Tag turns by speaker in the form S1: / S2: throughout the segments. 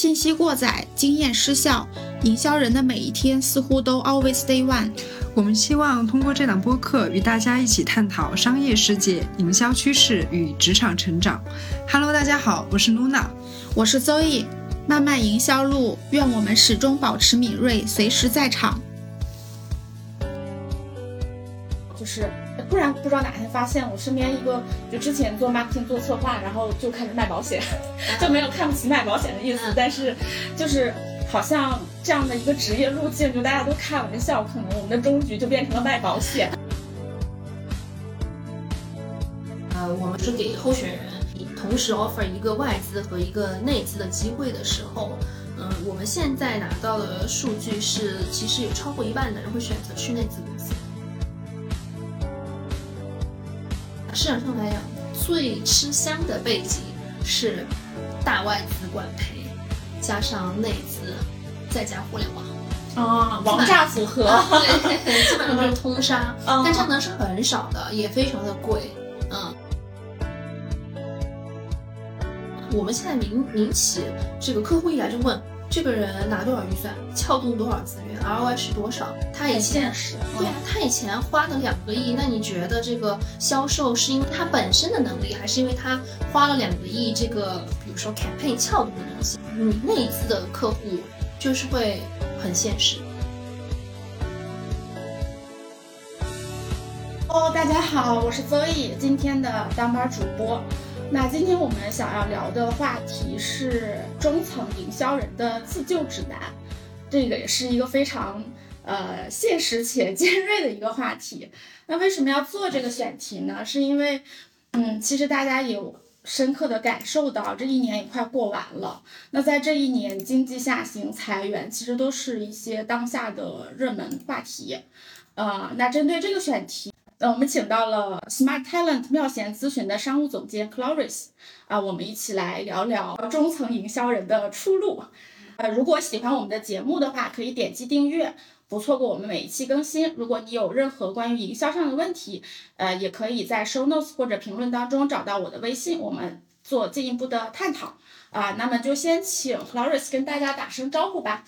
S1: 信息过载，经验失效，营销人的每一天似乎都 always day one。
S2: 我们希望通过这档播客与大家一起探讨商业世界、营销趋势与职场成长。Hello，大家好，我是 Luna，
S1: 我是 Zoe。漫漫营销路，愿我们始终保持敏锐，随时在场。
S3: 就是突然不知道哪天发现我身边一个，就之前做 marketing 做策划，然后就开始卖保险，就没有看不起卖保险的意思，但是就是好像这样的一个职业路径，就大家都开玩笑，可能我们的终局就变成了卖保险。
S4: 呃，我们是给候选人同时 offer 一个外资和一个内资的机会的时候，嗯，我们现在拿到的数据是，其实有超过一半的人会选择去内资市场上来讲，最吃香的背景是大外资管培，加上内资，再加互联网
S3: 啊，王炸组合，
S4: 对，基本上都是通杀，但这样呢是很少的，也非常的贵，嗯。我们现在民民企这个客户一来就问。这个人拿多少预算，撬动多少资源，ROI 是多少？他以前对啊，他以前花了两个亿，那你觉得这个销售是因为他本身的能力，还是因为他花了两个亿这个，比如说 campaign 撬动的东西？你那一次的客户就是会很现实。
S3: 哦，大家好，我是 Zoe，今天的当班主播。那今天我们想要聊的话题是中层营销人的自救指南，这个也是一个非常呃现实且 尖锐的一个话题。那为什么要做这个选题呢？是因为，嗯，其实大家有深刻的感受到，这一年也快过完了。那在这一年经济下行、裁员，其实都是一些当下的热门话题。呃，那针对这个选题。那我们请到了 Smart Talent 妙贤咨询的商务总监 Cloris 啊，我们一起来聊聊中层营销人的出路。呃，如果喜欢我们的节目的话，可以点击订阅，不错过我们每一期更新。如果你有任何关于营销上的问题，呃，也可以在 Show Notes 或者评论当中找到我的微信，我们做进一步的探讨。啊，那么就先请 Cloris 跟大家打声招呼吧。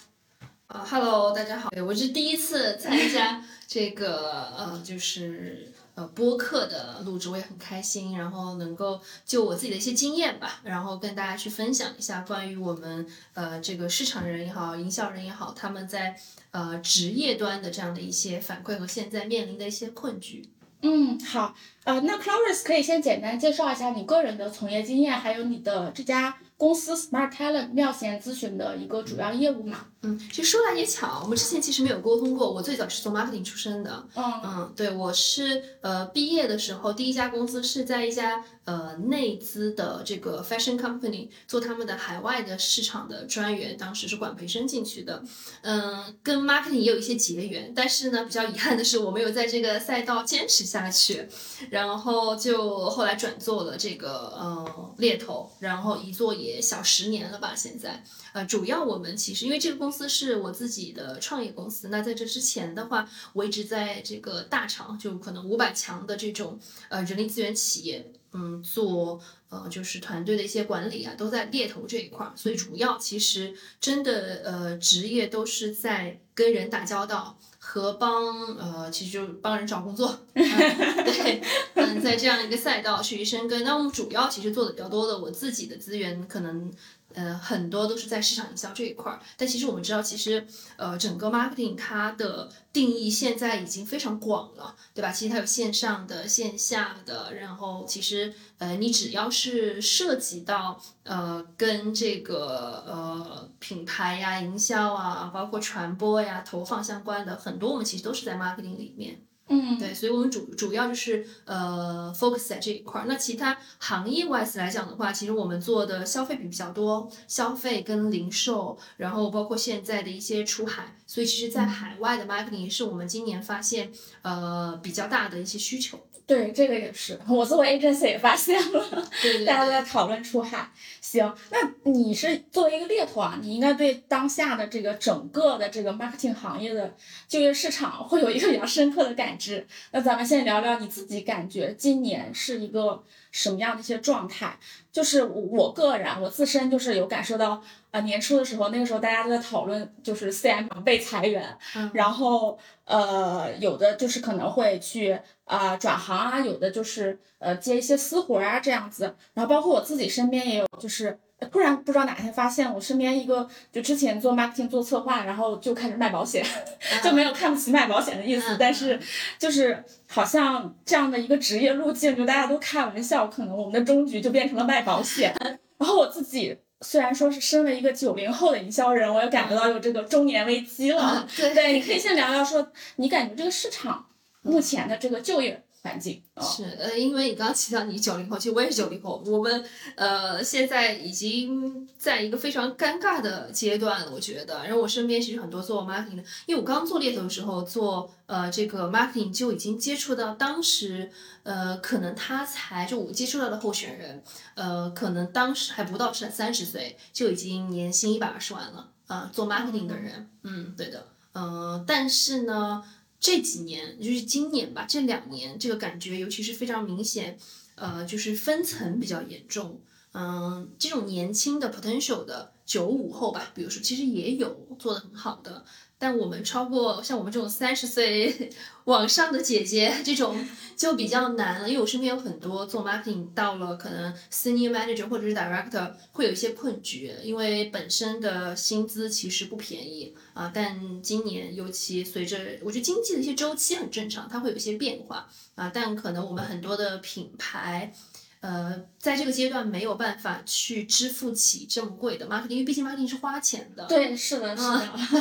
S4: 啊哈喽大家好，我是第一次参加这个呃，就是呃播客的录制，我也很开心，然后能够就我自己的一些经验吧，然后跟大家去分享一下关于我们呃这个市场人也好，营销人也好，他们在呃职业端的这样的一些反馈和现在面临的一些困局。
S3: 嗯，好，呃，那 Cloris 可以先简单介绍一下你个人的从业经验，还有你的这家。公司 Smart Talent 妙贤咨询的一个主要业务嘛？
S4: 嗯，其实说来也巧，我们之前其实没有沟通过。我最早是做 marketing 出身的。嗯嗯，对，我是呃毕业的时候第一家公司是在一家呃内资的这个 fashion company 做他们的海外的市场的专员，当时是管培生进去的。嗯，跟 marketing 也有一些结缘，但是呢，比较遗憾的是我没有在这个赛道坚持下去，然后就后来转做了这个呃猎头，然后一做也。也小十年了吧？现在，呃，主要我们其实因为这个公司是我自己的创业公司，那在这之前的话，我一直在这个大厂，就可能五百强的这种呃人力资源企业，嗯，做呃就是团队的一些管理啊，都在猎头这一块儿，所以主要其实真的呃职业都是在跟人打交道。和帮呃，其实就帮人找工作，对，嗯，在这样一个赛道去深耕。那我们主要其实做的比较多的，我自己的资源可能。呃，很多都是在市场营销这一块儿，但其实我们知道，其实呃，整个 marketing 它的定义现在已经非常广了，对吧？其实它有线上的、线下的，然后其实呃，你只要是涉及到呃，跟这个呃品牌呀、营销啊，包括传播呀、投放相关的，很多我们其实都是在 marketing 里面。
S3: 嗯，
S4: 对，所以我们主主要就是呃 focus 在这一块儿。那其他行业 wise 来讲的话，其实我们做的消费品比较多，消费跟零售，然后包括现在的一些出海。所以其实，在海外的 marketing 是我们今年发现呃比较大的一些需求。
S3: 对，这个也是，我作为 agency 也发现了，大家都在讨论出海。行，那你是作为一个猎头啊，你应该对当下的这个整个的这个 marketing 行业的就业市场会有一个比较深刻的感知。那咱们先聊聊你自己感觉今年是一个什么样的一些状态？就是我个人，我自身就是有感受到，啊年初的时候，那个时候大家都在讨论，就是 CM 被裁员，然后呃有的就是可能会去啊转行啊，有的就是呃接一些私活啊这样子，然后包括我自己身边也有就是。突然不知道哪天发现我身边一个就之前做 marketing 做策划，然后就开始卖保险，就没有看不起卖保险的意思，但是就是好像这样的一个职业路径，就大家都开玩笑，可能我们的终局就变成了卖保险。然后我自己虽然说是身为一个九零后的营销人，我也感觉到有这个中年危机了。对，你可以先聊聊说你感觉这个市场目前的这个就业。环境
S4: 是呃，因为你刚刚提到你九零后，其实我也是九零后，我们呃现在已经在一个非常尴尬的阶段了，我觉得。然后我身边其实很多做 marketing 的，因为我刚做猎头的时候做呃这个 marketing 就已经接触到当时呃可能他才就我接触到的候选人呃可能当时还不到三三十岁就已经年薪一百二十万了啊，做 marketing 的人，嗯，对的，嗯，但是呢。这几年就是今年吧，这两年这个感觉尤其是非常明显，呃，就是分层比较严重。嗯，这种年轻的 potential 的九五后吧，比如说其实也有做的很好的。但我们超过像我们这种三十岁 往上的姐姐，这种就比较难了，因为我身边有很多做 marketing 到了可能 senior manager 或者是 director 会有一些困局，因为本身的薪资其实不便宜啊。但今年尤其随着我觉得经济的一些周期很正常，它会有一些变化啊。但可能我们很多的品牌。呃，在这个阶段没有办法去支付起这么贵的 marketing，因为毕竟 marketing 是花钱的。
S3: 对，是的，是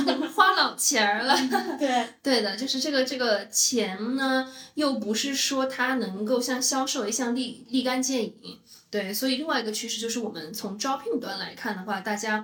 S3: 的，
S4: 花老钱儿了。
S3: 对，
S4: 对的，就是这个这个钱呢，又不是说它能够像销售一样立立竿见影。对，所以另外一个趋势就是我们从招聘端来看的话，大家，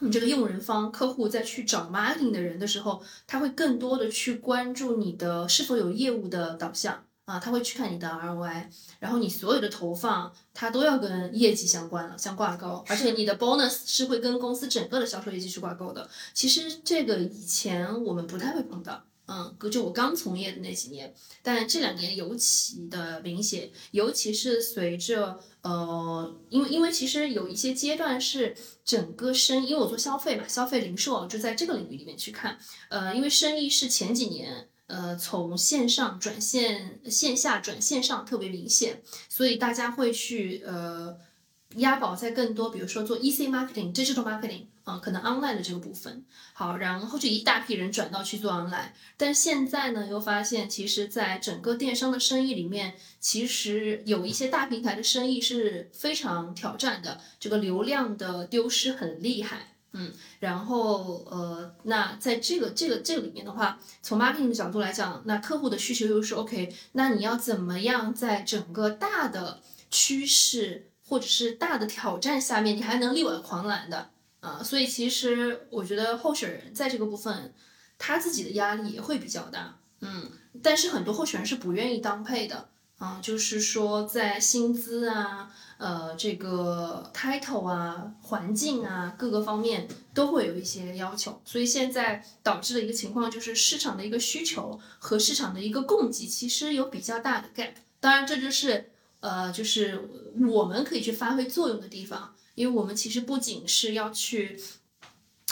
S4: 你这个用人方客户在去找 marketing 的人的时候，他会更多的去关注你的是否有业务的导向。啊，他会去看你的 ROI，然后你所有的投放，它都要跟业绩相关了，相挂钩，而且你的 bonus 是会跟公司整个的销售业绩去挂钩的。其实这个以前我们不太会碰到，嗯，就我刚从业的那几年，但这两年尤其的明显，尤其是随着呃，因为因为其实有一些阶段是整个生，因为我做消费嘛，消费零售就在这个领域里面去看，呃，因为生意是前几年。呃，从线上转线线下转线上特别明显，所以大家会去呃押宝在更多，比如说做 EC marketing、digital marketing 啊，可能 online 的这个部分。好，然后就一大批人转到去做 online，但现在呢又发现，其实在整个电商的生意里面，其实有一些大平台的生意是非常挑战的，这个流量的丢失很厉害。嗯，然后呃，那在这个这个这个里面的话，从 marketing 的角度来讲，那客户的需求又是 OK，那你要怎么样在整个大的趋势或者是大的挑战下面，你还能力挽狂澜的啊？所以其实我觉得候选人在这个部分，他自己的压力也会比较大，嗯，但是很多候选人是不愿意当配的啊，就是说在薪资啊。呃，这个 title 啊，环境啊，各个方面都会有一些要求，所以现在导致的一个情况就是市场的一个需求和市场的一个供给其实有比较大的 gap。当然，这就是呃，就是我们可以去发挥作用的地方，因为我们其实不仅是要去。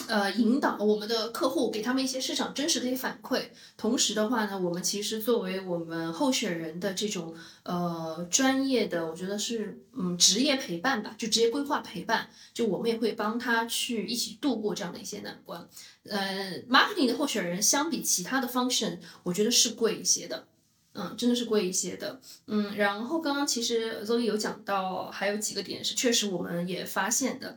S4: 呃，引导我们的客户，给他们一些市场真实的一些反馈。同时的话呢，我们其实作为我们候选人的这种呃专业的，我觉得是嗯职业陪伴吧，就职业规划陪伴，就我们也会帮他去一起度过这样的一些难关。呃，marketing 的候选人相比其他的 function，我觉得是贵一些的，嗯，真的是贵一些的。嗯，然后刚刚其实 Zoe 有讲到，还有几个点是确实我们也发现的，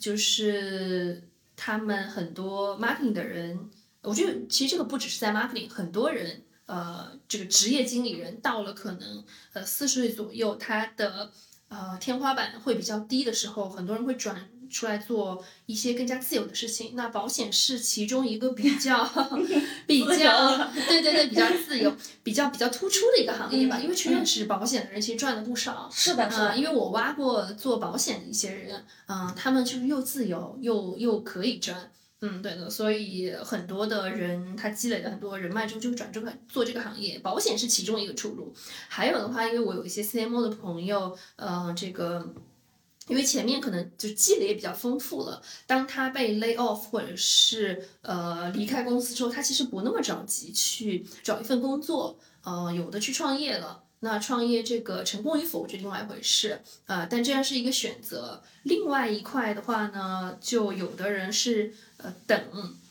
S4: 就是。他们很多 marketing 的人，我觉得其实这个不只是在 marketing，很多人，呃，这个职业经理人到了可能呃四十岁左右，他的呃天花板会比较低的时候，很多人会转。出来做一些更加自由的事情，那保险是其中一个比较 比较对对对比较自由、比较比较突出的一个行业吧。因为去认识保险的人其实赚了不少。
S3: 是的，
S4: 嗯，因为我挖过做保险的一些人，嗯，他们就是又自由又又可以赚，嗯，对的。所以很多的人他积累了很多人脉之后，就转这个做这个行业。保险是其中一个出路。还有的话，因为我有一些 CMO 的朋友，呃，这个。因为前面可能就积累也比较丰富了，当他被 lay off 或者是呃离开公司之后，他其实不那么着急去找一份工作，呃，有的去创业了。那创业这个成功与否就另外一回事，呃，但这样是一个选择。另外一块的话呢，就有的人是呃等，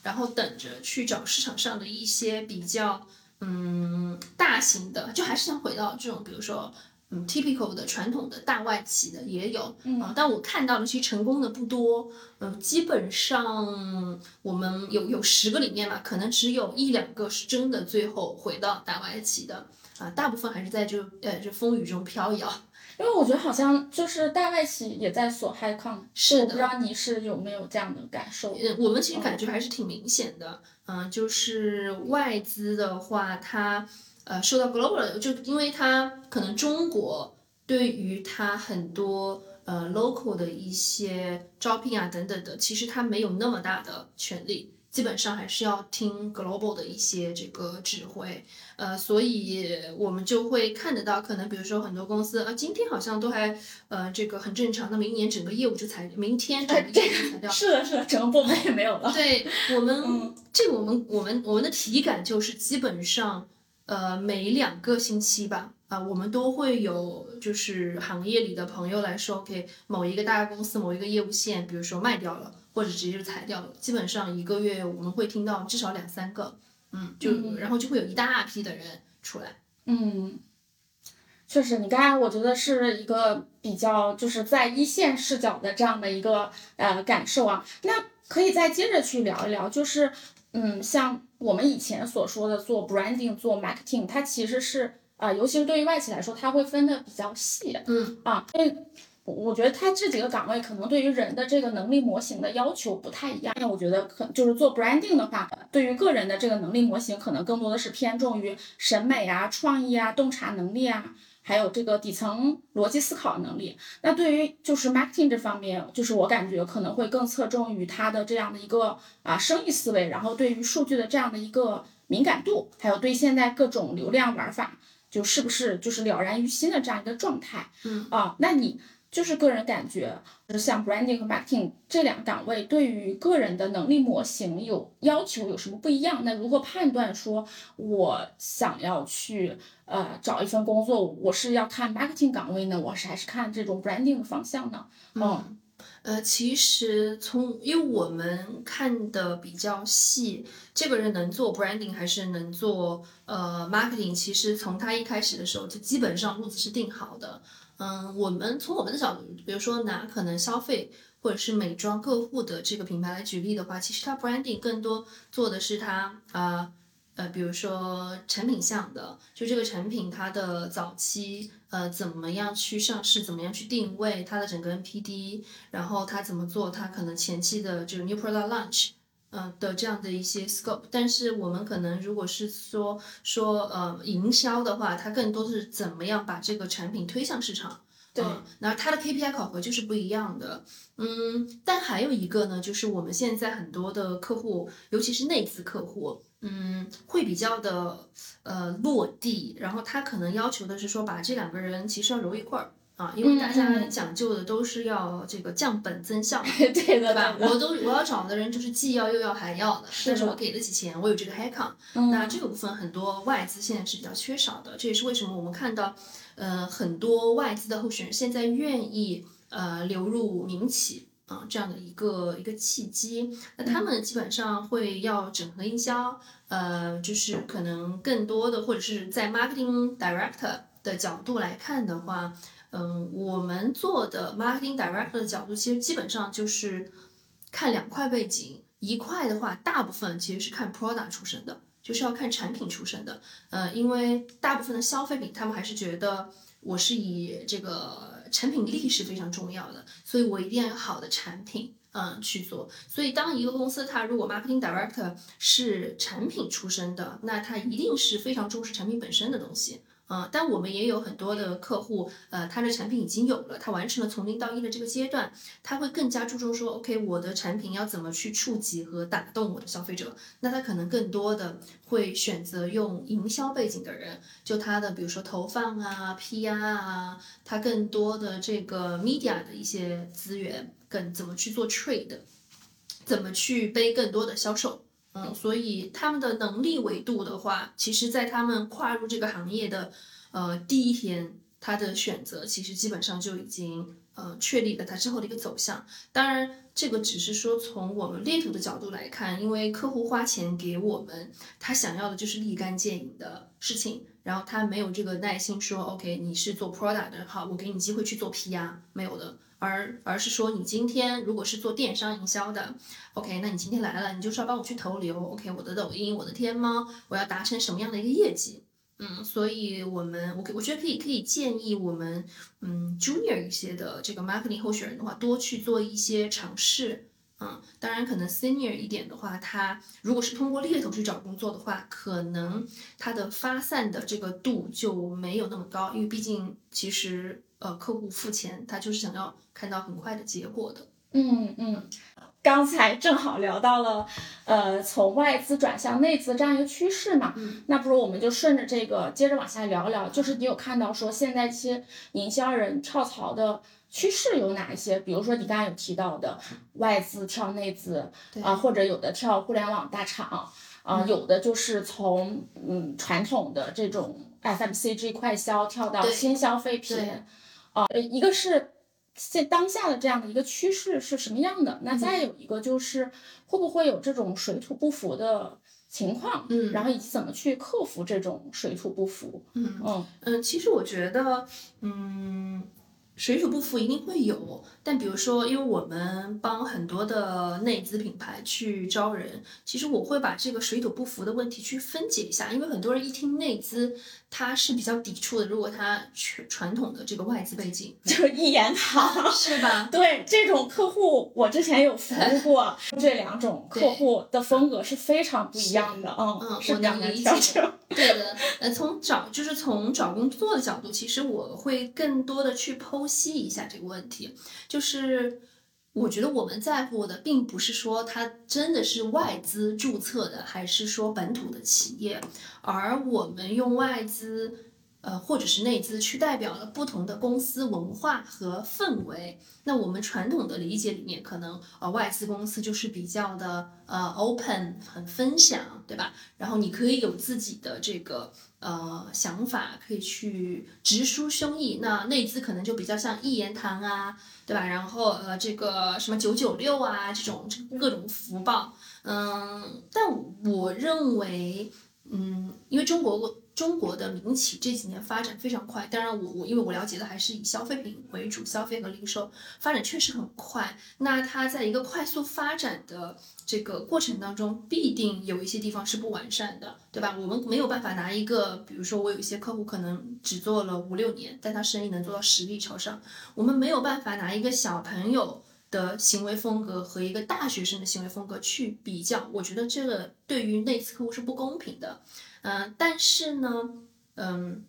S4: 然后等着去找市场上的一些比较嗯大型的，就还是想回到这种，比如说嗯 typical 的传统的大外企的也有啊，但我看到的其实成功的不多，嗯，基本上我们有有十个里面嘛，可能只有一两个是真的最后回到大外企的。啊，大部分还是在这呃这风雨中飘摇，
S3: 因为我觉得好像就是大外企也在锁 high con，
S4: 是的，
S3: 不知道你是有没有这样的感受？
S4: 嗯，我们其实感觉还是挺明显的，嗯，就是外资的话，它呃受到 global，就因为它可能中国对于它很多呃 local 的一些招聘啊等等的，其实它没有那么大的权利。基本上还是要听 global 的一些这个指挥，呃，所以我们就会看得到，可能比如说很多公司啊，今天好像都还呃这个很正常，那明年整个业务就裁，明天整个业务裁掉，
S3: 是的，是的，整个部门也没有了。
S4: 对我们，这个我们我们我们的体感就是基本上呃每两个星期吧，啊，我们都会有就是行业里的朋友来说，OK，某一个大公司某一个业务线，比如说卖掉了。或者直接就裁掉了，基本上一个月我们会听到至少两三个，嗯，就然后就会有一大批的人出来，
S3: 嗯，确实，你刚才我觉得是一个比较就是在一线视角的这样的一个呃感受啊，那可以再接着去聊一聊，就是嗯，像我们以前所说的做 branding 做 marketing，它其实是啊，尤其是对于外企来说，它会分的比较细，
S4: 嗯
S3: 啊，因为。我觉得它这几个岗位可能对于人的这个能力模型的要求不太一样。那我觉得可就是做 branding 的话，对于个人的这个能力模型，可能更多的是偏重于审美啊、创意啊、洞察能力啊，还有这个底层逻辑思考能力。那对于就是 marketing 这方面，就是我感觉可能会更侧重于他的这样的一个啊生意思维，然后对于数据的这样的一个敏感度，还有对现在各种流量玩法就是不是就是了然于心的这样一个状态。
S4: 嗯
S3: 啊，那你。就是个人感觉，就是像 branding 和 marketing 这两个岗位，对于个人的能力模型有要求有什么不一样？那如何判断说，我想要去呃找一份工作，我是要看 marketing 岗位呢，我是还是看这种 branding 的方向呢？
S4: 嗯，呃，其实从因为我们看的比较细，这个人能做 branding 还是能做呃 marketing，其实从他一开始的时候就基本上路子是定好的。嗯，我们从我们的角度，比如说拿可能消费或者是美妆客户的这个品牌来举例的话，其实它 branding 更多做的是它啊呃，比如说产品项的，就这个产品它的早期呃怎么样去上市，怎么样去定位它的整个 NPD，然后它怎么做，它可能前期的这个 new product launch。嗯的这样的一些 scope，但是我们可能如果是说说呃营销的话，它更多是怎么样把这个产品推向市场。
S3: 对，
S4: 那它的 KPI 考核就是不一样的。嗯，但还有一个呢，就是我们现在很多的客户，尤其是内资客户，嗯，会比较的呃落地，然后他可能要求的是说把这两个人其实要揉一块儿。啊，因为大家讲究的都是要这个降本增效，
S3: 对
S4: 的吧？我都我要找的人就是既要又要还要的，但是我给得起钱，我有这个 h a c k o n 那这个部分很多外资现在是比较缺少的，这也是为什么我们看到，呃，很多外资的候选人现在愿意呃流入民企啊这样的一个一个契机。那他们基本上会要整合营销，呃，就是可能更多的或者是在 marketing director 的角度来看的话。嗯，我们做的 marketing director 的角度，其实基本上就是看两块背景，一块的话，大部分其实是看 product 出身的，就是要看产品出身的。呃，因为大部分的消费品，他们还是觉得我是以这个产品力是非常重要的，所以我一定要有好的产品，嗯，去做。所以当一个公司它如果 marketing director 是产品出身的，那他一定是非常重视产品本身的东西。嗯，但我们也有很多的客户，呃，他的产品已经有了，他完成了从零到一的这个阶段，他会更加注重说，OK，我的产品要怎么去触及和打动我的消费者，那他可能更多的会选择用营销背景的人，就他的比如说投放啊、PR 啊，他更多的这个 media 的一些资源，更怎么去做 trade，怎么去背更多的销售。嗯，所以他们的能力维度的话，其实，在他们跨入这个行业的，呃，第一天，他的选择其实基本上就已经呃确立了他之后的一个走向。当然，这个只是说从我们猎头的角度来看，因为客户花钱给我们，他想要的就是立竿见影的事情，然后他没有这个耐心说，OK，你是做 product 的，好，我给你机会去做 PR，没有的。而而是说，你今天如果是做电商营销的，OK，那你今天来了，你就是要帮我去投流，OK，我的抖音，我的天猫，我要达成什么样的一个业绩？嗯，所以我们，我我觉得可以可以建议我们，嗯，junior 一些的这个 marketing 候选人的话，多去做一些尝试。嗯，当然可能 senior 一点的话，他如果是通过猎头去找工作的话，可能他的发散的这个度就没有那么高，因为毕竟其实。呃，客户付钱，他就是想要看到很快的结果的。
S3: 嗯嗯，刚才正好聊到了，呃，从外资转向内资这样一个趋势嘛。
S4: 嗯。
S3: 那不如我们就顺着这个接着往下聊聊，就是你有看到说现在一些营销人跳槽的趋势有哪一些？比如说你刚刚有提到的外资跳内资啊，或者有的跳互联网大厂啊，有的就是从嗯传统的这种 FMCG 快销跳到新消费品。啊，一个是现当下的这样的一个趋势是什么样的？那再有一个就是会不会有这种水土不服的情况？
S4: 嗯，
S3: 然后以及怎么去克服这种水土不服？
S4: 嗯嗯嗯，其实我觉得，嗯。水土不服一定会有，但比如说，因为我们帮很多的内资品牌去招人，其实我会把这个水土不服的问题去分解一下，因为很多人一听内资，他是比较抵触的。如果他传传统的这个外资背景，
S3: 就一言堂，
S4: 是吧？
S3: 对，这种客户我之前有服务过，这两种客户的风格是非常不一样的。嗯
S4: 嗯，
S3: 我
S4: 能理解。对的，呃，从找就是从找工作的角度，其实我会更多的去剖析析一下这个问题。就是我觉得我们在乎的，并不是说它真的是外资注册的，还是说本土的企业，而我们用外资。呃，或者是内资去代表了不同的公司文化和氛围。那我们传统的理解里面，可能呃外资公司就是比较的呃 open，很分享，对吧？然后你可以有自己的这个呃想法，可以去直抒胸臆。那内资可能就比较像一言堂啊，对吧？然后呃这个什么九九六啊这种各种福报，嗯，但我认为，嗯，因为中国。中国的民企这几年发展非常快，当然我我因为我了解的还是以消费品为主，消费和零售发展确实很快。那它在一个快速发展的这个过程当中，必定有一些地方是不完善的，对吧？我们没有办法拿一个，比如说我有一些客户可能只做了五六年，但他生意能做到十亿朝上，我们没有办法拿一个小朋友的行为风格和一个大学生的行为风格去比较，我觉得这个对于内资客户是不公平的。嗯，但是呢，嗯，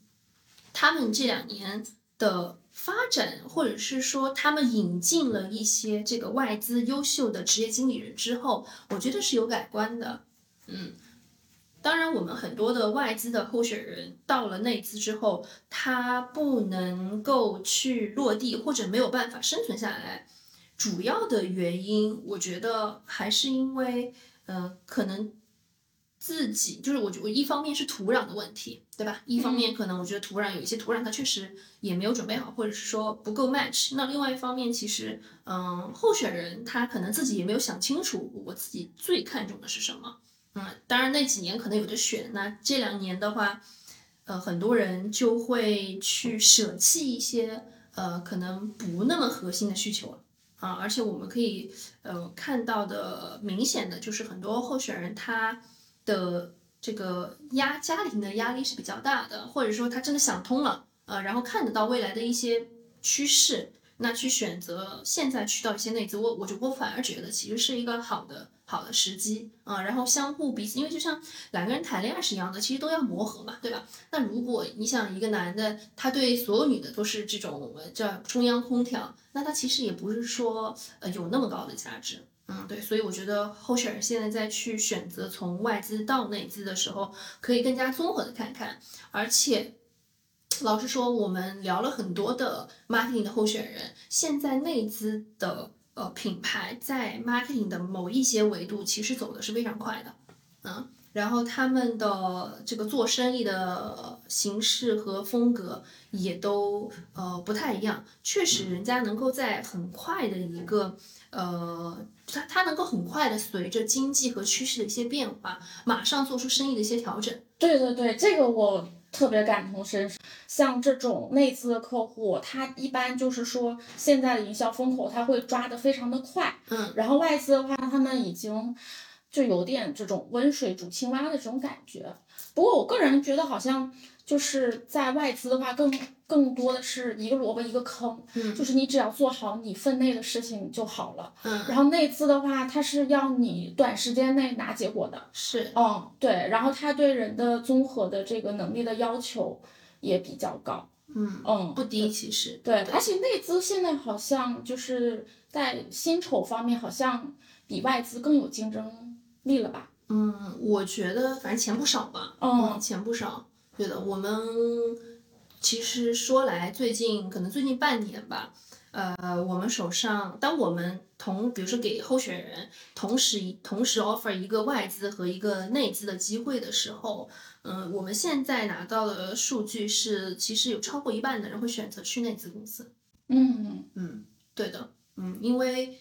S4: 他们这两年的发展，或者是说他们引进了一些这个外资优秀的职业经理人之后，我觉得是有改观的。嗯，当然，我们很多的外资的候选人到了内资之后，他不能够去落地，或者没有办法生存下来，主要的原因，我觉得还是因为，呃，可能。自己就是我，我一方面是土壤的问题，对吧？一方面可能我觉得土壤有一些土壤它确实也没有准备好，或者是说不够 match。那另外一方面，其实嗯，候选人他可能自己也没有想清楚，我自己最看重的是什么。嗯，当然那几年可能有的选，那这两年的话，呃，很多人就会去舍弃一些呃可能不那么核心的需求了啊。而且我们可以呃看到的明显的就是很多候选人他。的这个压家庭的压力是比较大的，或者说他真的想通了，呃，然后看得到未来的一些趋势，那去选择现在去到一些内资，我我就我反而觉得其实是一个好的好的时机啊。然后相互彼此，因为就像两个人谈恋爱是一样的，其实都要磨合嘛，对吧？那如果你想一个男的，他对所有女的都是这种叫中央空调，那他其实也不是说呃有那么高的价值。嗯，对，所以我觉得候选人现在在去选择从外资到内资的时候，可以更加综合的看看。而且，老实说，我们聊了很多的 marketing 的候选人，现在内资的呃品牌在 marketing 的某一些维度其实走的是非常快的，嗯。然后他们的这个做生意的形式和风格也都呃不太一样，确实人家能够在很快的一个呃，他他能够很快的随着经济和趋势的一些变化，马上做出生意的一些调整。
S3: 对对对，这个我特别感同身受。像这种内资的客户，他一般就是说现在的营销风口他会抓得非常的快，
S4: 嗯，
S3: 然后外资的话，他们已经。就有点这种温水煮青蛙的这种感觉，不过我个人觉得好像就是在外资的话，更更多的是一个萝卜一个坑，
S4: 嗯，
S3: 就是你只要做好你分内的事情就好了，
S4: 嗯，
S3: 然后内资的话，它是要你短时间内拿结果的，
S4: 是，
S3: 嗯，对，然后它对人的综合的这个能力的要求也比较高，
S4: 嗯
S3: 嗯，
S4: 不低其实，
S3: 对，而且内资现在好像就是在薪酬方面好像比外资更有竞争。力了吧？
S4: 嗯，我觉得反正钱不少吧。嗯，钱不少。对的，我们其实说来，最近可能最近半年吧，呃，我们手上，当我们同比如说给候选人同时同时 offer 一个外资和一个内资的机会的时候，嗯，我们现在拿到的数据是，其实有超过一半的人会选择去内资公司。
S3: 嗯
S4: 嗯，对的，嗯，因为。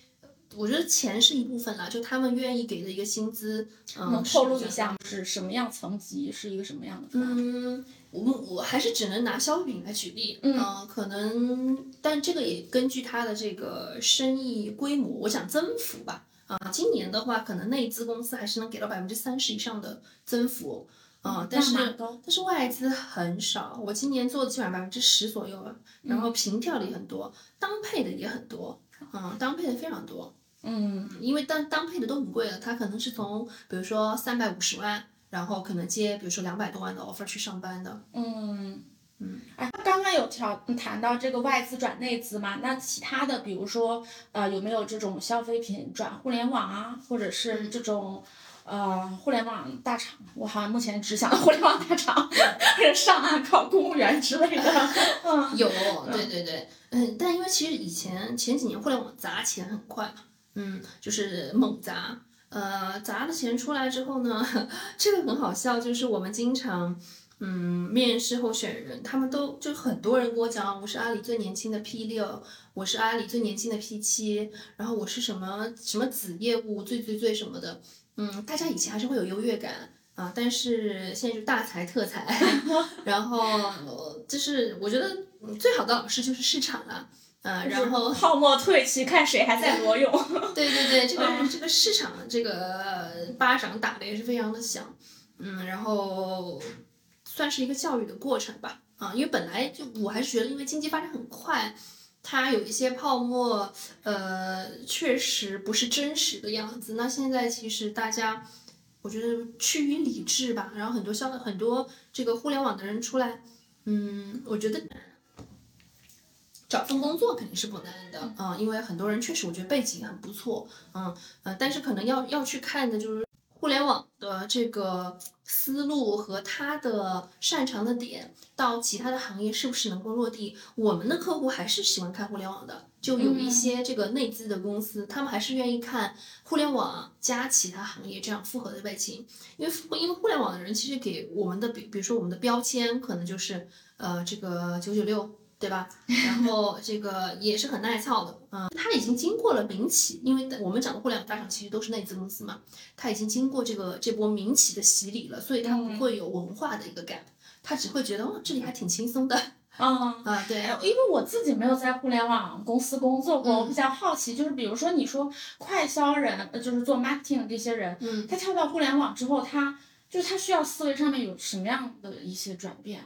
S4: 我觉得钱是一部分啦，就他们愿意给的一个薪资，
S3: 能透露一下是什么样层级，是一个什么样的？
S4: 嗯，我们我还是只能拿消费品来举例，
S3: 嗯，
S4: 可能，但这个也根据它的这个生意规模，我想增幅吧，啊，今年的话，可能内资公司还是能给到百分之三十以上的增幅，啊，但是但是外资很少，我今年做的基本上百分之十左右吧，然后平跳的也很多，当配的也很多，嗯，当配的非常多。
S3: 嗯，
S4: 因为当当配的都很贵了，他可能是从比如说三百五十万，然后可能接比如说两百多万的 offer 去上班的。
S3: 嗯
S4: 嗯，
S3: 哎，刚刚有调谈到这个外资转内资嘛？那其他的，比如说呃，有没有这种消费品转互联网啊，或者是这种呃互联网大厂？我好像目前只想到互联网大厂，上岸考公务员之类的。嗯，
S4: 有，对对对，嗯，但因为其实以前前几年互联网砸钱很快嘛。嗯，就是猛砸，呃，砸了钱出来之后呢，这个很好笑，就是我们经常，嗯，面试候选人，他们都就很多人跟我讲，我是阿里最年轻的 P 六，我是阿里最年轻的 P 七，然后我是什么什么子业务最最最什么的，嗯，大家以前还是会有优越感啊，但是现在就大才特才，然后就是我觉得最好的老师就是市场了。嗯，然后
S3: 泡沫退去，看谁还在裸泳。
S4: 对对对，这个 这个市场这个巴掌打的也是非常的响。嗯，然后算是一个教育的过程吧。啊，因为本来就我还是觉得，因为经济发展很快，它有一些泡沫，呃，确实不是真实的样子。那现在其实大家，我觉得趋于理智吧。然后很多消很多这个互联网的人出来，嗯，我觉得。找份工作肯定是不难的，嗯，因为很多人确实我觉得背景很不错，嗯呃，但是可能要要去看的就是互联网的这个思路和他的擅长的点，到其他的行业是不是能够落地。我们的客户还是喜欢看互联网的，就有一些这个内资的公司，他们还是愿意看互联网加其他行业这样复合的背景，因为因为互联网的人其实给我们的比比如说我们的标签可能就是呃这个九九六。对吧？然后这个也是很耐操的，嗯，他已经经过了民企，因为我们讲的互联网大厂其实都是内资公司嘛，他已经经过这个这波民企的洗礼了，所以他不会有文化的一个 gap，他只会觉得哦，这里还挺轻松的，
S3: 嗯
S4: 啊，对，
S3: 因为我自己没有在互联网公司工作过，我比较好奇，就是比如说你说快销人，就是做 marketing 的这些人，
S4: 嗯，
S3: 他跳到互联网之后，他。就是他需要思维上面有什么样的一些转变？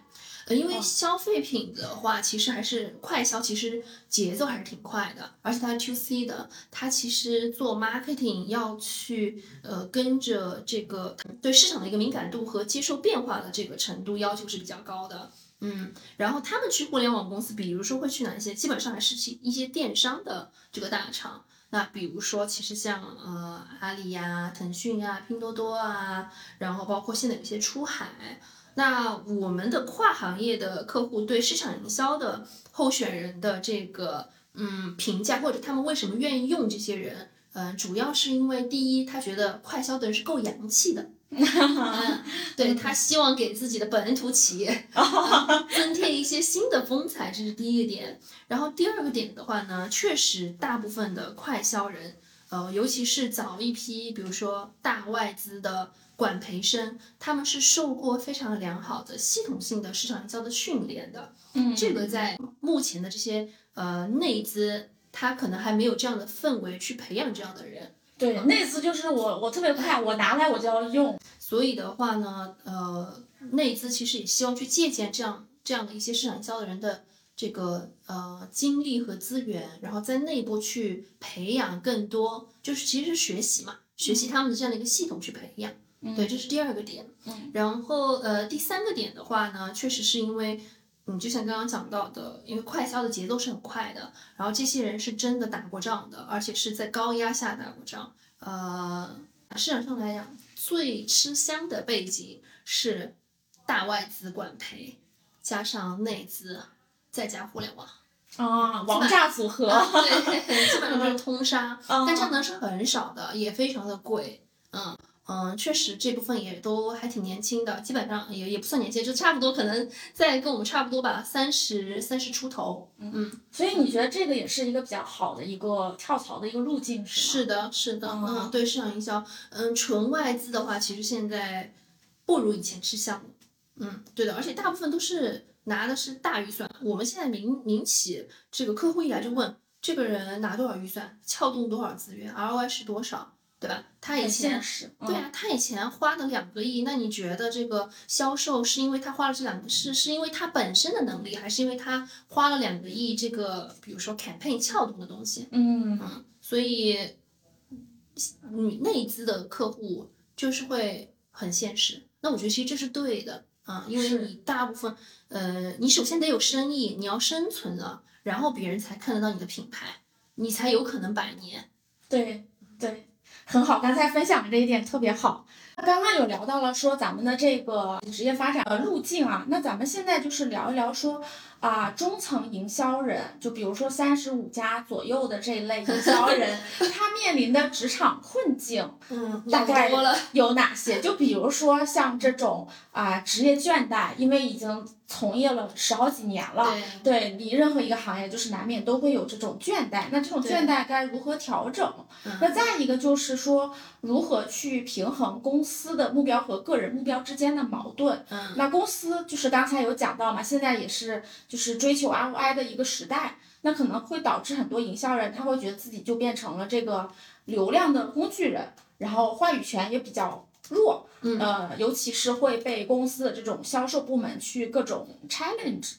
S4: 呃，因为消费品的话，其实还是快消，其实节奏还是挺快的，而且它是 to C 的，它其实做 marketing 要去呃跟着这个对市场的一个敏感度和接受变化的这个程度要求是比较高的。嗯，然后他们去互联网公司，比如说会去哪一些？基本上还是去一些电商的这个大厂。那比如说，其实像呃阿里呀、腾讯啊、拼多多啊，然后包括现在有些出海。那我们的跨行业的客户对市场营销的候选人的这个嗯评价，或者他们为什么愿意用这些人，嗯，主要是因为第一，他觉得快销的人是够洋气的。对他希望给自己的本土企业 增添一些新的风采，这是第一个点。然后第二个点的话呢，确实大部分的快销人，呃，尤其是早一批，比如说大外资的管培生，他们是受过非常良好的系统性的市场营销的训练的。
S3: 嗯，
S4: 这个在目前的这些呃内资，他可能还没有这样的氛围去培养这样的人。
S3: 对，内资就是我，我特别快，我拿来我就要用。
S4: 所以的话呢，呃，内资其实也希望去借鉴这样这样的一些市场营销的人的这个呃精力和资源，然后在内部去培养更多，就是其实是学习嘛，学习他们的这样的一个系统去培养。对，这是第二个点。
S3: 嗯。
S4: 然后呃，第三个点的话呢，确实是因为，嗯，就像刚刚讲到的，因为快销的节奏是很快的，然后这些人是真的打过仗的，而且是在高压下打过仗。呃，市场上来讲。最吃香的背景是大外资管培，加上内资，再加互联网
S3: 啊，王炸组合，
S4: 对，基本上就是通杀，但这样呢是很少的，也非常的贵，嗯。嗯，确实这部分也都还挺年轻的，基本上也也不算年轻，就差不多可能在跟我们差不多吧，三十三十出头。嗯，
S3: 所以你觉得这个也是一个比较好的一个跳槽的一个路径，是
S4: 是的，是的。嗯，对市场营销，嗯，纯外资的话，其实现在不如以前吃香了。嗯，对的，而且大部分都是拿的是大预算。我们现在民民企这个客户一来就问，这个人拿多少预算，撬动多少资源，ROI 是多少？对吧？他以前对啊，他以前花了两个亿，那你觉得这个销售是因为他花了这两个是是因为他本身的能力，还是因为他花了两个亿这个比如说 campaign 撬动的东西？
S3: 嗯
S4: 嗯，所以你内资的客户就是会很现实。那我觉得其实这是对的啊，因为你大部分呃，你首先得有生意，你要生存了，然后别人才看得到你的品牌，你才有可能百年。
S3: 对对。很好，刚才分享的这一点特别好。刚刚有聊到了说咱们的这个职业发展的路径啊，那咱们现在就是聊一聊说啊，中层营销人，就比如说三十五加左右的这一类营销人，他面临的职场困境，
S4: 嗯，
S3: 大概有哪些？就比如说像这种啊，职业倦怠，因为已经。从业了十好几年了，对你任何一个行业，就是难免都会有这种倦怠。那这种倦怠该如何调整？那再一个就是说，如何去平衡公司的目标和个人目标之间的矛盾？
S4: 嗯，
S3: 那公司就是刚才有讲到嘛，现在也是就是追求 ROI 的一个时代，那可能会导致很多营销人他会觉得自己就变成了这个流量的工具人，然后话语权也比较。弱，呃，尤其是会被公司的这种销售部门去各种 challenge，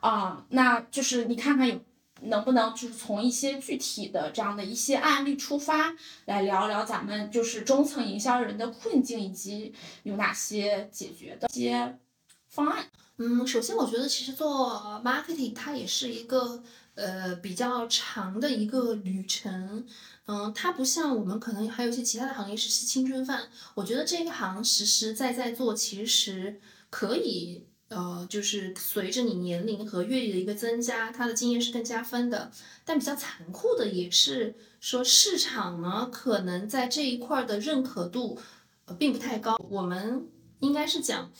S3: 啊，那就是你看看有能不能就是从一些具体的这样的一些案例出发，来聊聊咱们就是中层营销人的困境以及有哪些解决的一些方案。
S4: 嗯，首先我觉得其实做 marketing 它也是一个呃比较长的一个旅程。嗯，它不像我们可能还有一些其他的行业是吃青春饭。我觉得这一行实实在在做，其实可以，呃，就是随着你年龄和阅历的一个增加，它的经验是更加分的。但比较残酷的也是说，市场呢可能在这一块的认可度，呃，并不太高。我们应该是讲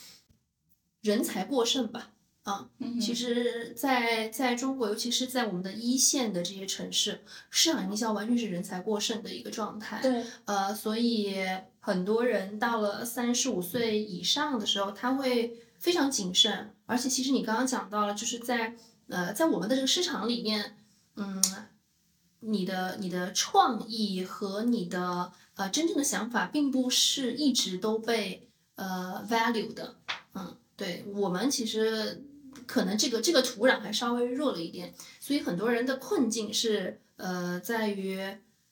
S4: 人才过剩吧。啊，其实，在在中国，尤其是在我们的一线的这些城市，市场营销完全是人才过剩的一个状态。
S3: 对，
S4: 呃，所以很多人到了三十五岁以上的时候，他会非常谨慎。而且，其实你刚刚讲到了，就是在呃，在我们的这个市场里面，嗯，你的你的创意和你的呃真正的想法，并不是一直都被。呃 value 的，嗯，对我们其实可能这个这个土壤还稍微弱了一点，所以很多人的困境是呃在于，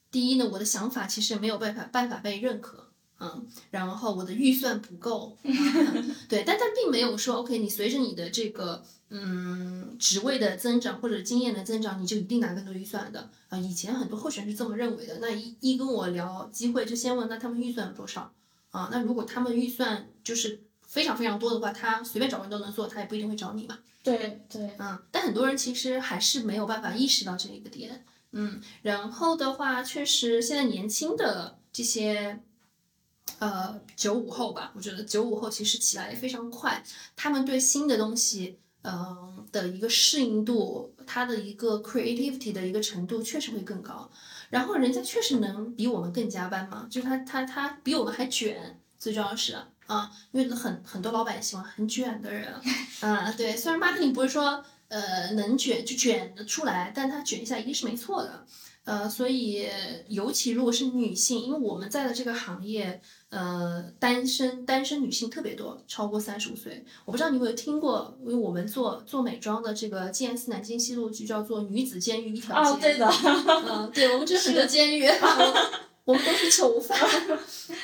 S4: 第一呢，我的想法其实没有办法办法被认可。嗯，然后我的预算不够，对，但他并没有说，OK，你随着你的这个嗯职位的增长或者经验的增长，你就一定拿更多预算的啊。以前很多候选人是这么认为的。那一一跟我聊机会，就先问那他们预算有多少啊？那如果他们预算就是非常非常多的话，他随便找人都能做，他也不一定会找你嘛。
S3: 对对，
S4: 嗯，但很多人其实还是没有办法意识到这一个点，嗯，然后的话，确实现在年轻的这些。呃，九五后吧，我觉得九五后其实起来也非常快，他们对新的东西，嗯的一个适应度，他的一个 creativity 的一个程度确实会更高。然后人家确实能比我们更加班嘛，就是他他他比我们还卷，最重要是啊，因为很很多老板喜欢很卷的人，啊，对，虽然 marketing 不是说呃能卷就卷得出来，但他卷一下一定是没错的。呃，所以尤其如果是女性，因为我们在的这个行业，呃，单身单身女性特别多，超过三十五岁。我不知道你有没有听过，因为我们做做美妆的这个 GS 南京西路就叫做女子监狱一条街。
S3: 哦，对的，
S4: 嗯，对，我们这很多监狱。我们都是囚犯，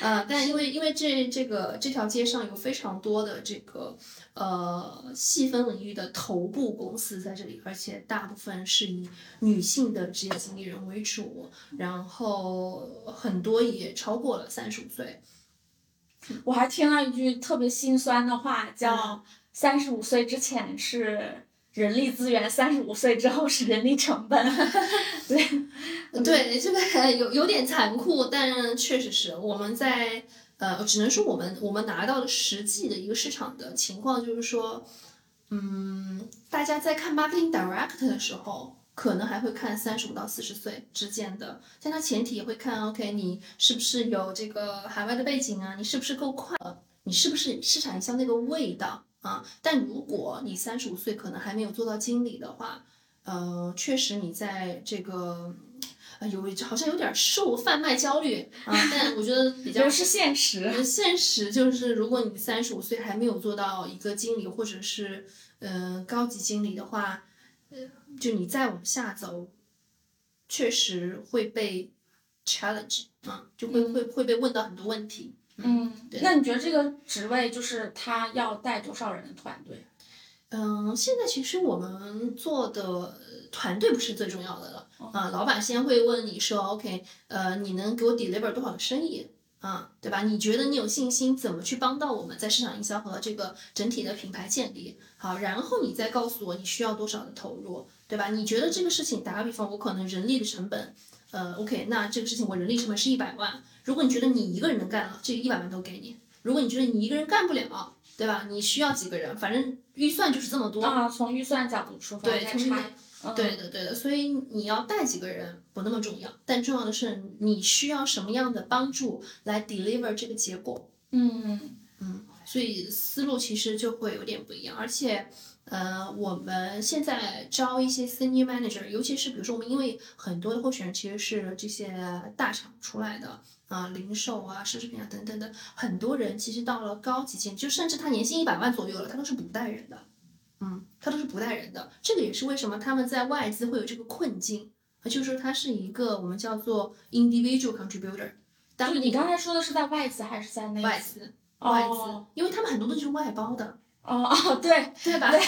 S4: 呃，但因为因为这这个这条街上有非常多的这个呃细分领域的头部公司在这里，而且大部分是以女性的职业经理人为主，然后很多也超过了三十五岁。
S3: 我还听了一句特别心酸的话，叫三十五岁之前是。人力资源三十五岁之后是人力成本，对，
S4: 对，这个有有点残酷，但确实是我们在呃，只能说我们我们拿到的实际的一个市场的情况，就是说，嗯，大家在看 marketing director 的时候，可能还会看三十五到四十岁之间的，但它前提也会看，OK，你是不是有这个海外的背景啊？你是不是够快？你是不是市场营销那个味道？啊，但如果你三十五岁可能还没有做到经理的话，呃，确实你在这个，呃，有好像有点受贩卖焦虑啊。但我觉得比较
S3: 是现实，
S4: 现实就是如果你三十五岁还没有做到一个经理或者是呃高级经理的话，呃，就你再往下走，确实会被 challenge 啊，就会会会被问到很多问题。
S3: 嗯，那你觉得这个职位就是他要带多少人的团队？
S4: 嗯，现在其实我们做的团队不是最重要的了啊。老板先会问你说，OK，呃，你能给我 deliver 多少的生意啊？对吧？你觉得你有信心怎么去帮到我们在市场营销和这个整体的品牌建立？好，然后你再告诉我你需要多少的投入，对吧？你觉得这个事情，打个比方，我可能人力的成本，呃，OK，那这个事情我人力成本是一百万。如果你觉得你一个人能干了，这一百万都给你。如果你觉得你一个人干不了，对吧？你需要几个人，反正预算就是这么多
S3: 啊。从预算角度出发，
S4: 对，对的，对的。所以你要带几个人不那么重要，但重要的是你需要什么样的帮助来 deliver 这个结果。
S3: 嗯
S4: 嗯，所以思路其实就会有点不一样，而且。呃，我们现在招一些 senior manager，尤其是比如说我们因为很多的候选人其实是这些大厂出来的啊，零售啊、奢侈品啊等等的，很多人其实到了高级经理，就甚至他年薪一百万左右了，他都是不带人的，嗯，他都是不带人的。这个也是为什么他们在外资会有这个困境，就是说他是一个我们叫做 individual contributor。
S3: 就你刚才说的是在外资还是在内
S4: 外资？外资，因为他们很多都是外包的。
S3: 哦哦，对
S4: 对吧？
S3: 对，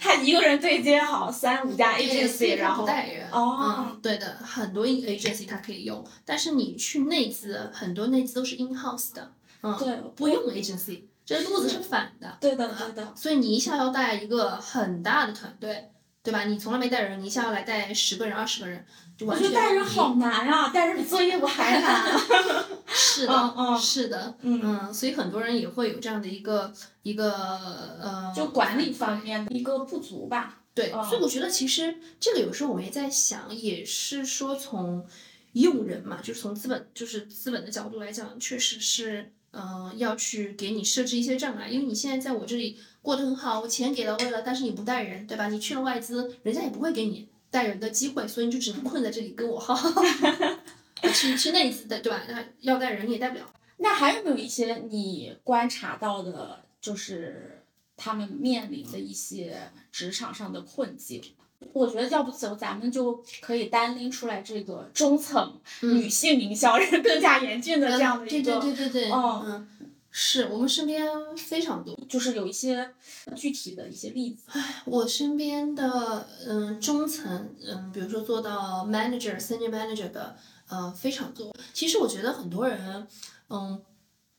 S3: 他一个人对接好三五家 agency，然后。
S4: 哦，对的，很多 agency 他可以用，但是你去内资，很多内资都是 in house 的，嗯，
S3: 对，
S4: 不用 agency，这路子是反的。
S3: 对的，对的。
S4: 所以你一下要带一个很大的团队，对吧？你从来没带人，你一下要来带十个人、二十个人。
S3: 我觉得带人好难啊，带人比做业务还难。
S4: 是的，是的，嗯，所以很多人也会有这样的一个一个呃，
S3: 就管理方面的一个不足吧。
S4: 对，所以我觉得其实这个有时候我们也在想，也是说从用人嘛，就是从资本就是资本的角度来讲，确实是嗯要去给你设置一些障碍，因为你现在在我这里过得很好，我钱给到位了，但是你不带人，对吧？你去了外资，人家也不会给你。带人的机会，所以你就只能困在这里跟我耗。去去那一次的，对吧？那要带人你也带不了。
S3: 那还有没有一些你观察到的，就是他们面临的一些职场上的困境？我觉得要不走，咱们就可以单拎出来这个中层女性营销人更加严峻的这样的
S4: 一个，对对对对对，
S3: 嗯，
S4: 是我们身边非常多，
S3: 就是有一些具体的一些例子。
S4: 唉，我身边的嗯中层嗯，比如说做到 manager、senior manager 的呃非常多。其实我觉得很多人嗯，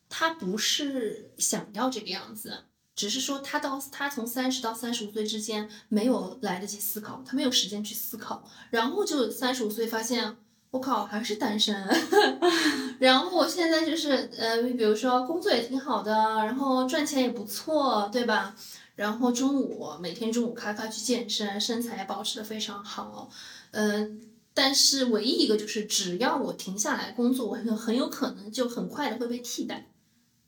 S4: 他不是想要这个样子。只是说他到他从三十到三十五岁之间没有来得及思考，他没有时间去思考，然后就三十五岁发现我靠还是单身，然后我现在就是呃比如说工作也挺好的，然后赚钱也不错，对吧？然后中午每天中午咔咔去健身，身材保持的非常好，嗯，但是唯一一个就是只要我停下来工作，我很很有可能就很快的会被替代。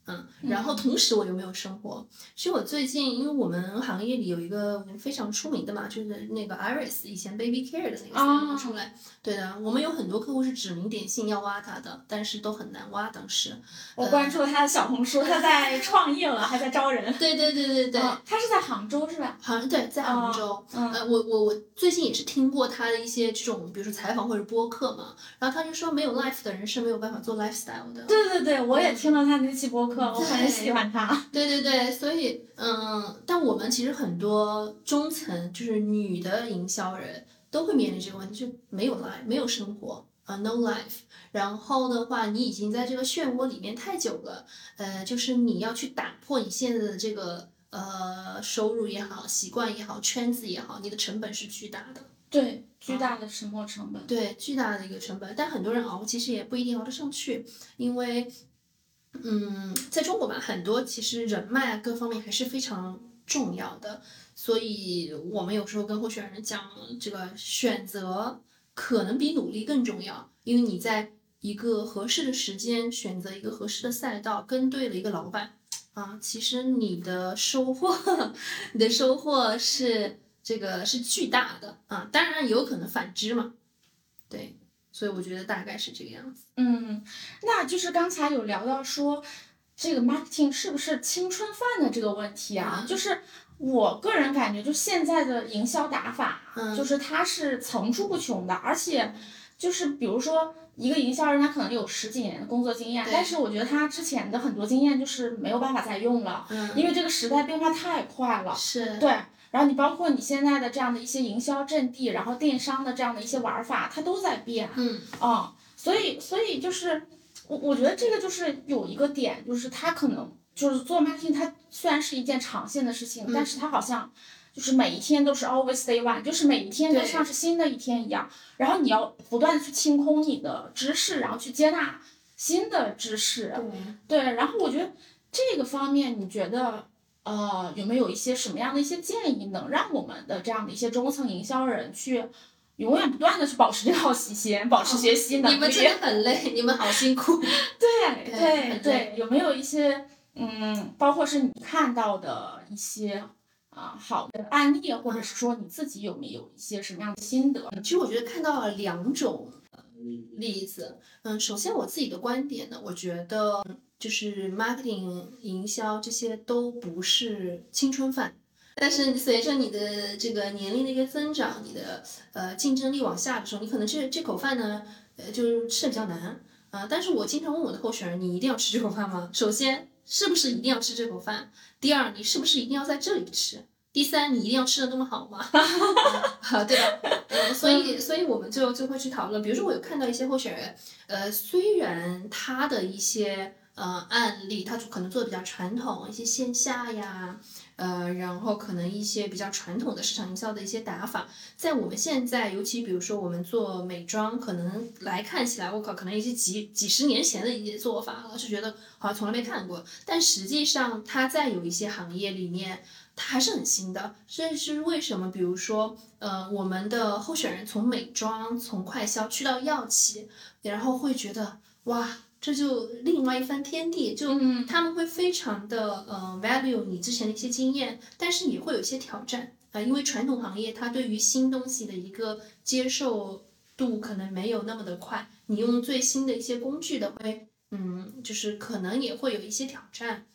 S4: 嗯，然后同时我又没有生活。其实我最近，因为我们行业里有一个非常出名的嘛，就是那个 Iris，以前 Baby Care 的那个出来。对的，我们有很多客户是指名点姓要挖他的，但是都很难挖。当时
S3: 我关注了他的小红书，他在 创业了，还在招人。
S4: 对对对对对，
S3: 他是在杭州是吧？
S4: 杭对，在杭州。呃，我我我最近也是听过他的一些这种，比如说采访或者播客嘛，然后他就说没有 life 的人是没有办法做 lifestyle 的。
S3: 对对对，我也听了他那期播。我很喜欢他，
S4: 对对对，所以嗯，但我们其实很多中层就是女的营销人都会面临这个问题，就没有 life，没有生活啊，no life。然后的话，你已经在这个漩涡里面太久了，呃，就是你要去打破你现在的这个呃收入也好，习惯也好，圈子也好，你的成本是巨大的，
S3: 对，巨大的沉没成本，
S4: 对，巨大的一个成本。但很多人熬，其实也不一定熬得上去，因为。嗯，在中国吧，很多其实人脉啊各方面还是非常重要的，所以我们有时候跟候选人讲，这个选择可能比努力更重要，因为你在一个合适的时间选择一个合适的赛道，跟对了一个老板啊，其实你的收获，你的收获是这个是巨大的啊，当然有可能反之嘛，对。所以我觉得大概是这个样子。
S3: 嗯，那就是刚才有聊到说，这个 marketing 是不是青春饭的这个问题啊？就是我个人感觉，就现在的营销打法，就是它是层出不穷的，而且就是比如说一个营销人，他可能有十几年的工作经验，但是我觉得他之前的很多经验就是没有办法再用了，因为这个时代变化太快了。
S4: 是，
S3: 对。然后你包括你现在的这样的一些营销阵地，然后电商的这样的一些玩法，它都在变。
S4: 嗯
S3: 啊，所以所以就是我我觉得这个就是有一个点，就是它可能就是做 marketing，它虽然是一件长线的事情，但是它好像就是每一天都是 always day one，就是每一天都像是新的一天一样。然后你要不断的去清空你的知识，然后去接纳新的知识。对对，然后我觉得这个方面，你觉得？呃，有没有一些什么样的一些建议，能让我们的这样的一些中层营销人去永远不断的去保持这套习心，保持学习能力？
S4: 你们真的很累，你们好辛苦。
S3: 对对对，有没有一些嗯，包括是你看到的一些啊好的案例，或者是说你自己有没有一些什么样的心得？
S4: 其实我觉得看到了两种例子。嗯，首先我自己的观点呢，我觉得。就是 marketing 营销这些都不是青春饭，但是随着你的这个年龄的一个增长，你的呃竞争力往下的时候，你可能这这口饭呢，呃就是吃的比较难啊。但是我经常问我的候选人，你一定要吃这口饭吗？首先，是不是一定要吃这口饭？第二，你是不是一定要在这里吃？第三，你一定要吃的那么好吗？好，对吧？嗯，所以，所以我们就就会去讨论。比如说，我有看到一些候选人，呃，虽然他的一些。呃，案例他可能做的比较传统，一些线下呀，呃，然后可能一些比较传统的市场营销的一些打法，在我们现在，尤其比如说我们做美妆，可能来看起来，我靠，可能一些几几十年前的一些做法了，就觉得好像从来没看过。但实际上，它在有一些行业里面，它还是很新的。这是为什么？比如说，呃，我们的候选人从美妆、从快销去到药企，然后会觉得哇。这就另外一番天地，就他们会非常的呃 value 你之前的一些经验，但是也会有一些挑战啊，因为传统行业它对于新东西的一个接受度可能没有那么的快，你用最新的一些工具的会嗯，就是可能也会有一些挑战，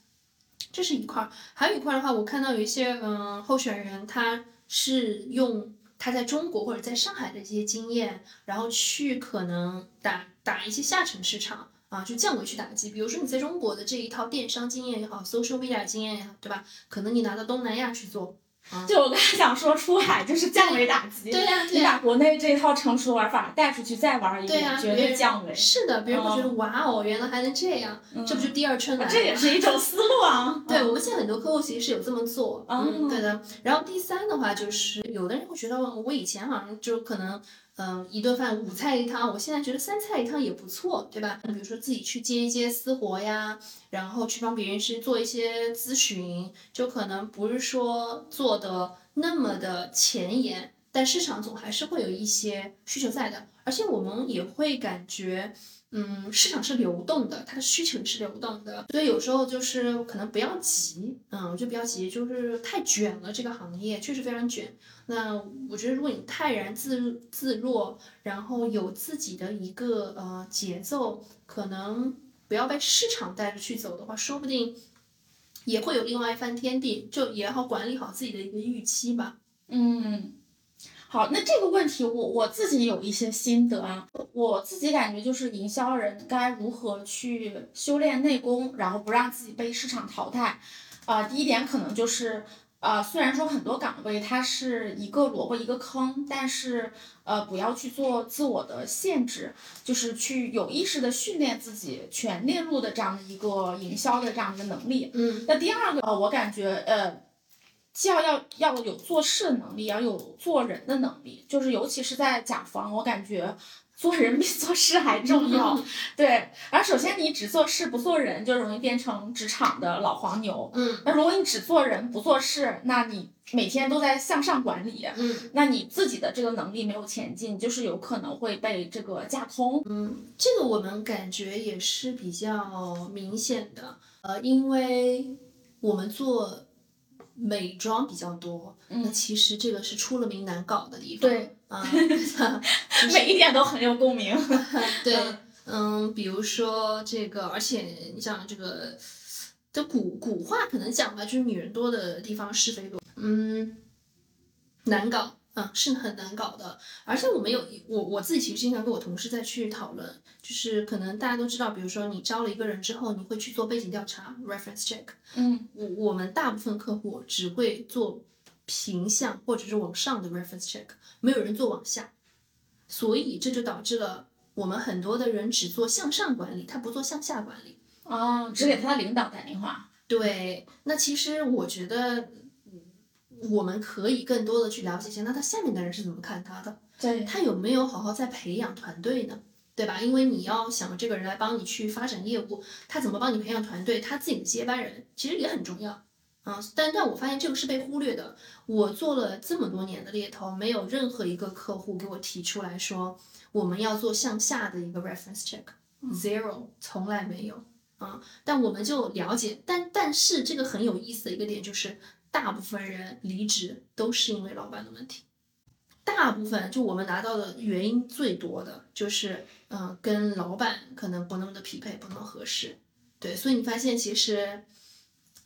S4: 这是一块儿。还有一块的话，我看到有一些嗯候选人，他是用他在中国或者在上海的一些经验，然后去可能打打一些下沉市场啊，就降维去打击。比如说你在中国的这一套电商经验也好，social media 经验也好，对吧？可能你拿到东南亚去做。
S3: 就我刚才想说，出海就是降维打击。
S4: 对呀，
S3: 你把国内这一套成熟的玩法带出去再玩一遍，绝对降维。
S4: 是的，别人会觉得哇哦，原来还能这样，这不就第二春来了？
S3: 这也是一种思路啊。
S4: 对，我们现在很多客户其实是有这么做。嗯，对的。然后第三的话就是，有的人会觉得，我以前好像就可能。嗯，一顿饭五菜一汤，我现在觉得三菜一汤也不错，对吧？比如说自己去接一些私活呀，然后去帮别人去做一些咨询，就可能不是说做的那么的前沿，但市场总还是会有一些需求在的，而且我们也会感觉。嗯，市场是流动的，它的需求是流动的，所以有时候就是可能不要急，嗯，我就不要急，就是太卷了，这个行业确实非常卷。那我觉得如果你泰然自自若，然后有自己的一个呃节奏，可能不要被市场带着去走的话，说不定也会有另外一番天地。就也好管理好自己的一个预期吧。
S3: 嗯。好，那这个问题我我自己有一些心得啊，我自己感觉就是营销人该如何去修炼内功，然后不让自己被市场淘汰。啊，第一点可能就是，呃，虽然说很多岗位它是一个萝卜一个坑，但是呃，不要去做自我的限制，就是去有意识的训练自己全链路的这样的一个营销的这样一个能力。
S4: 嗯，
S3: 那第二个，呃，我感觉，呃。既要要要有做事的能力，要有做人的能力，就是尤其是在甲方，我感觉做人比做事还重要。对，而首先你只做事不做人，就容易变成职场的老黄牛。
S4: 嗯，
S3: 那如果你只做人不做事，那你每天都在向上管理。
S4: 嗯，
S3: 那你自己的这个能力没有前进，就是有可能会被这个架空。
S4: 嗯，这个我们感觉也是比较明显的。呃，因为我们做。美妆比较多，那其实这个是出了名难搞的地
S3: 方。对
S4: 啊，
S3: 每一点都很有共鸣。
S4: 对，嗯，比如说这个，而且你像这个，这古古话可能讲吧，就是女人多的地方是非多。嗯，难搞。嗯，是很难搞的，而且我们有我我自己其实经常跟我同事在去讨论，就是可能大家都知道，比如说你招了一个人之后，你会去做背景调查 （reference check）。
S3: 嗯，
S4: 我我们大部分客户只会做平向或者是往上的 reference check，没有人做往下，所以这就导致了我们很多的人只做向上管理，他不做向下管理。
S3: 哦，只给他的领导打电话。
S4: 对，那其实我觉得。我们可以更多的去了解一下，那他下面的人是怎么看他的？
S3: 对
S4: 他有没有好好在培养团队呢？对吧？因为你要想这个人来帮你去发展业务，他怎么帮你培养团队？他自己的接班人其实也很重要啊。但但我发现这个是被忽略的。我做了这么多年的猎头，没有任何一个客户给我提出来说我们要做向下的一个 reference check，zero，从来没有啊。但我们就了解，但但是这个很有意思的一个点就是。大部分人离职都是因为老板的问题，大部分就我们拿到的原因最多的就是，嗯，跟老板可能不那么的匹配，不那么合适。对，所以你发现其实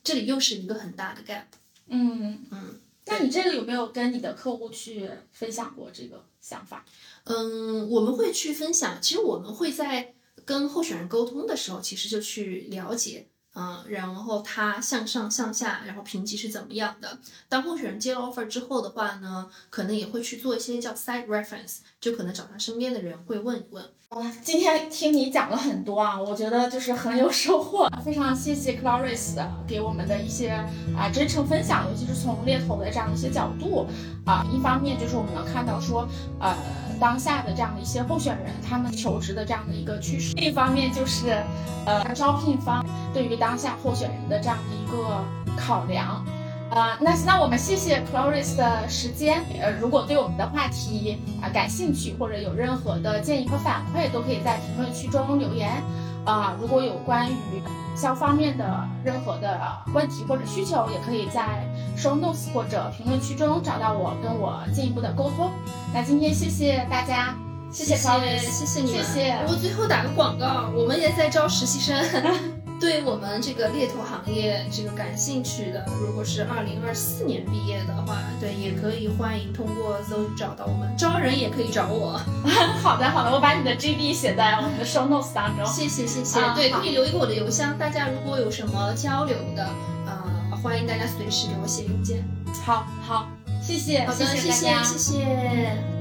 S4: 这里又是一个很大的 gap。
S3: 嗯嗯，那你这个有没有跟你的客户去分享过这个想法？
S4: 嗯，我们会去分享。其实我们会在跟候选人沟通的时候，其实就去了解。嗯，然后他向上向下，然后评级是怎么样的？当候选人接了 offer 之后的话呢，可能也会去做一些叫 side reference，就可能找他身边的人会问一问。
S3: 哇，今天听你讲了很多啊，我觉得就是很有收获，非常谢谢 Clarice 给我们的一些啊真诚分享，尤其是从猎头的这样一些角度啊，一方面就是我们能看到说，呃。当下的这样的一些候选人，他们求职的这样的一个趋势。另一方面就是，呃，招聘方对于当下候选人的这样的一个考量。啊，那那我们谢谢 Cloris 的时间。呃，如果对我们的话题啊感兴趣，或者有任何的建议和反馈，都可以在评论区中留言。啊，如果有关于消方面的任何的问题或者需求，也可以在 show notes 或者评论区中找到我，跟我进一步的沟通。那今天谢谢大家，谢谢
S4: 谢谢你们，
S3: 谢谢。
S4: 我最后打个广告，我们也在招实习生。对我们这个猎头行业这个感兴趣的，如果是二零二四年毕业的话，对，也可以欢迎通过 Zoe 找到我们。招人也可以找我。
S3: 好的，好的，我把你的 GB 写在我们的 Show Notes 当中。
S4: 谢谢，谢谢。对，可以留一个我的邮箱。大家如果有什么交流的，呃，欢迎大家随时给我写邮件。
S3: 好，好，谢谢。
S4: 好的，谢谢，谢谢。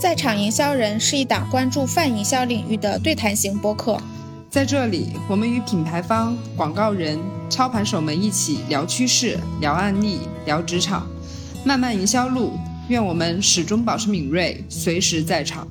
S1: 在场营销人是一档关注泛营销领域的对谈型播客，
S2: 在这里，我们与品牌方、广告人、操盘手们一起聊趋势、聊案例、聊职场，漫漫营销路，愿我们始终保持敏锐，随时在场。